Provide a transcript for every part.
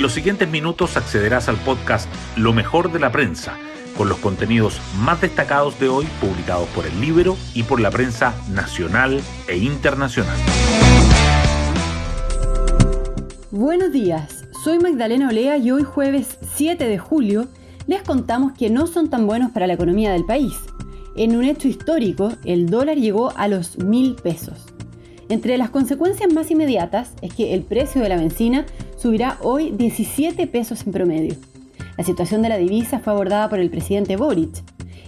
En los siguientes minutos accederás al podcast Lo mejor de la prensa, con los contenidos más destacados de hoy publicados por el libro y por la prensa nacional e internacional. Buenos días, soy Magdalena Olea y hoy jueves 7 de julio les contamos que no son tan buenos para la economía del país. En un hecho histórico, el dólar llegó a los mil pesos. Entre las consecuencias más inmediatas es que el precio de la benzina subirá hoy 17 pesos en promedio. La situación de la divisa fue abordada por el presidente Boric.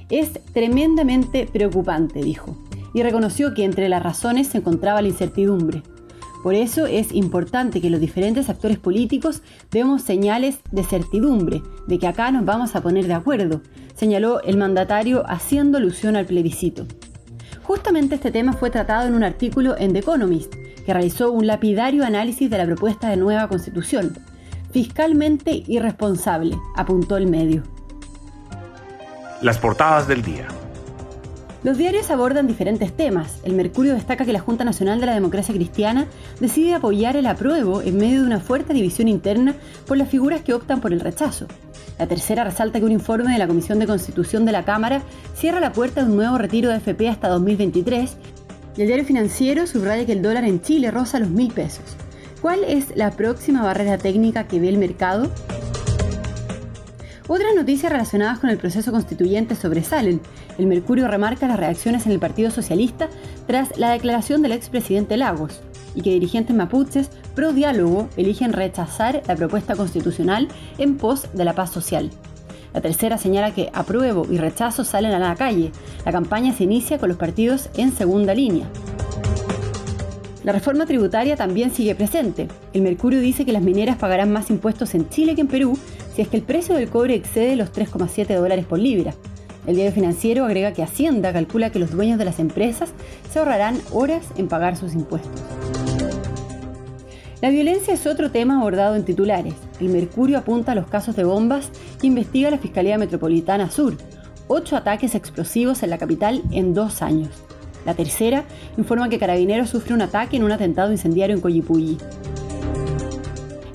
Es tremendamente preocupante, dijo, y reconoció que entre las razones se encontraba la incertidumbre. Por eso es importante que los diferentes actores políticos demos señales de certidumbre, de que acá nos vamos a poner de acuerdo, señaló el mandatario haciendo alusión al plebiscito. Justamente este tema fue tratado en un artículo en The Economist, que realizó un lapidario análisis de la propuesta de nueva constitución. Fiscalmente irresponsable, apuntó el medio. Las portadas del día. Los diarios abordan diferentes temas. El Mercurio destaca que la Junta Nacional de la Democracia Cristiana decide apoyar el apruebo en medio de una fuerte división interna por las figuras que optan por el rechazo. La tercera resalta que un informe de la Comisión de Constitución de la Cámara cierra la puerta de un nuevo retiro de FP hasta 2023 y el diario financiero subraya que el dólar en Chile roza los mil pesos. ¿Cuál es la próxima barrera técnica que ve el mercado? Otras noticias relacionadas con el proceso constituyente sobresalen. El Mercurio remarca las reacciones en el Partido Socialista tras la declaración del expresidente Lagos y que dirigentes mapuches pro diálogo eligen rechazar la propuesta constitucional en pos de la paz social. La tercera señala que apruebo y rechazo salen a la calle. La campaña se inicia con los partidos en segunda línea. La reforma tributaria también sigue presente. El Mercurio dice que las mineras pagarán más impuestos en Chile que en Perú si es que el precio del cobre excede los 3,7 dólares por libra. El diario financiero agrega que Hacienda calcula que los dueños de las empresas se ahorrarán horas en pagar sus impuestos. La violencia es otro tema abordado en titulares. El Mercurio apunta a los casos de bombas que investiga la Fiscalía Metropolitana Sur. Ocho ataques explosivos en la capital en dos años. La tercera informa que Carabineros sufre un ataque en un atentado incendiario en Coyipulli.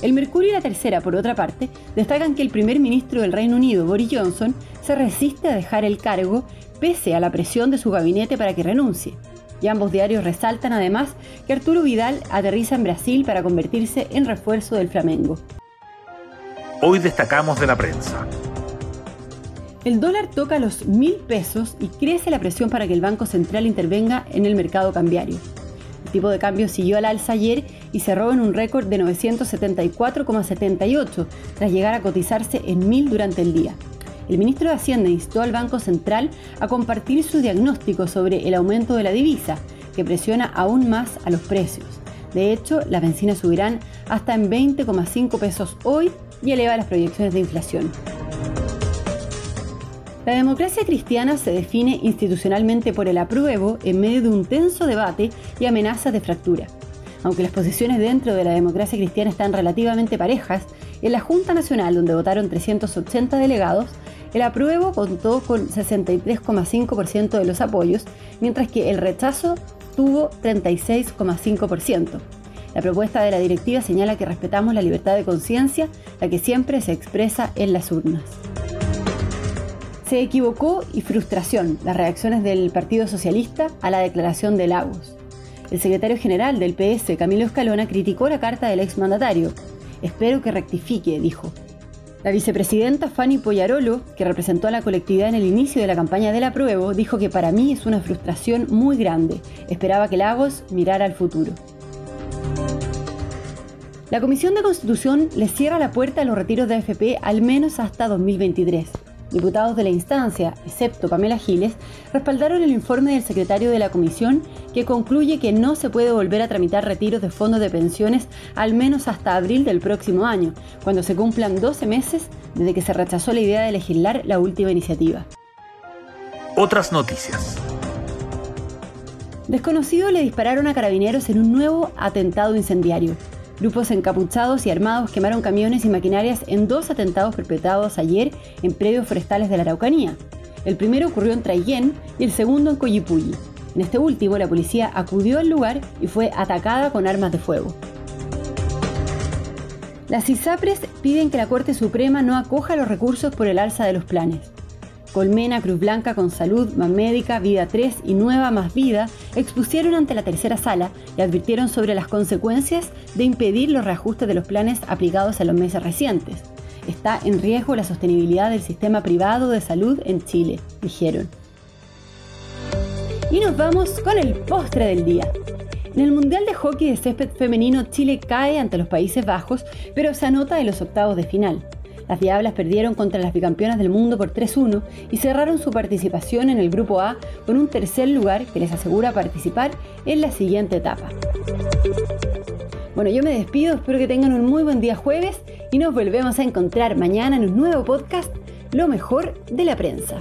El Mercurio y la Tercera, por otra parte, destacan que el primer ministro del Reino Unido, Boris Johnson, se resiste a dejar el cargo pese a la presión de su gabinete para que renuncie. Y ambos diarios resaltan además que Arturo Vidal aterriza en Brasil para convertirse en refuerzo del Flamengo. Hoy destacamos de la prensa. El dólar toca los mil pesos y crece la presión para que el Banco Central intervenga en el mercado cambiario. El tipo de cambio siguió al alza ayer y cerró en un récord de 974,78 tras llegar a cotizarse en mil durante el día el ministro de Hacienda instó al Banco Central a compartir su diagnóstico sobre el aumento de la divisa, que presiona aún más a los precios. De hecho, las bencinas subirán hasta en 20,5 pesos hoy y eleva las proyecciones de inflación. La democracia cristiana se define institucionalmente por el apruebo en medio de un tenso debate y amenazas de fractura. Aunque las posiciones dentro de la democracia cristiana están relativamente parejas, en la Junta Nacional, donde votaron 380 delegados, el apruebo contó con 63,5% de los apoyos, mientras que el rechazo tuvo 36,5%. La propuesta de la directiva señala que respetamos la libertad de conciencia, la que siempre se expresa en las urnas. Se equivocó y frustración las reacciones del Partido Socialista a la declaración de Lagos. El secretario general del PS, Camilo Escalona, criticó la carta del exmandatario. Espero que rectifique, dijo. La vicepresidenta Fanny Poyarolo, que representó a la colectividad en el inicio de la campaña del apruebo, dijo que para mí es una frustración muy grande. Esperaba que Lagos mirara al futuro. La Comisión de Constitución le cierra la puerta a los retiros de AFP al menos hasta 2023. Diputados de la instancia, excepto Pamela Giles, respaldaron el informe del secretario de la comisión que concluye que no se puede volver a tramitar retiros de fondos de pensiones al menos hasta abril del próximo año, cuando se cumplan 12 meses desde que se rechazó la idea de legislar la última iniciativa. Otras noticias. Desconocidos le dispararon a carabineros en un nuevo atentado incendiario. Grupos encapuchados y armados quemaron camiones y maquinarias en dos atentados perpetrados ayer en predios forestales de la Araucanía. El primero ocurrió en Traiguén y el segundo en Coyipulli. En este último, la policía acudió al lugar y fue atacada con armas de fuego. Las ISAPRES piden que la Corte Suprema no acoja los recursos por el alza de los planes. Colmena, Cruz Blanca, Con Salud, Más Médica, Vida 3 y Nueva Más Vida expusieron ante la tercera sala y advirtieron sobre las consecuencias de impedir los reajustes de los planes aplicados en los meses recientes. Está en riesgo la sostenibilidad del sistema privado de salud en Chile, dijeron. Y nos vamos con el postre del día. En el Mundial de Hockey de Césped Femenino, Chile cae ante los Países Bajos, pero se anota en los octavos de final. Las Diablas perdieron contra las bicampeonas del mundo por 3-1 y cerraron su participación en el Grupo A con un tercer lugar que les asegura participar en la siguiente etapa. Bueno, yo me despido, espero que tengan un muy buen día jueves y nos volvemos a encontrar mañana en un nuevo podcast, Lo mejor de la prensa.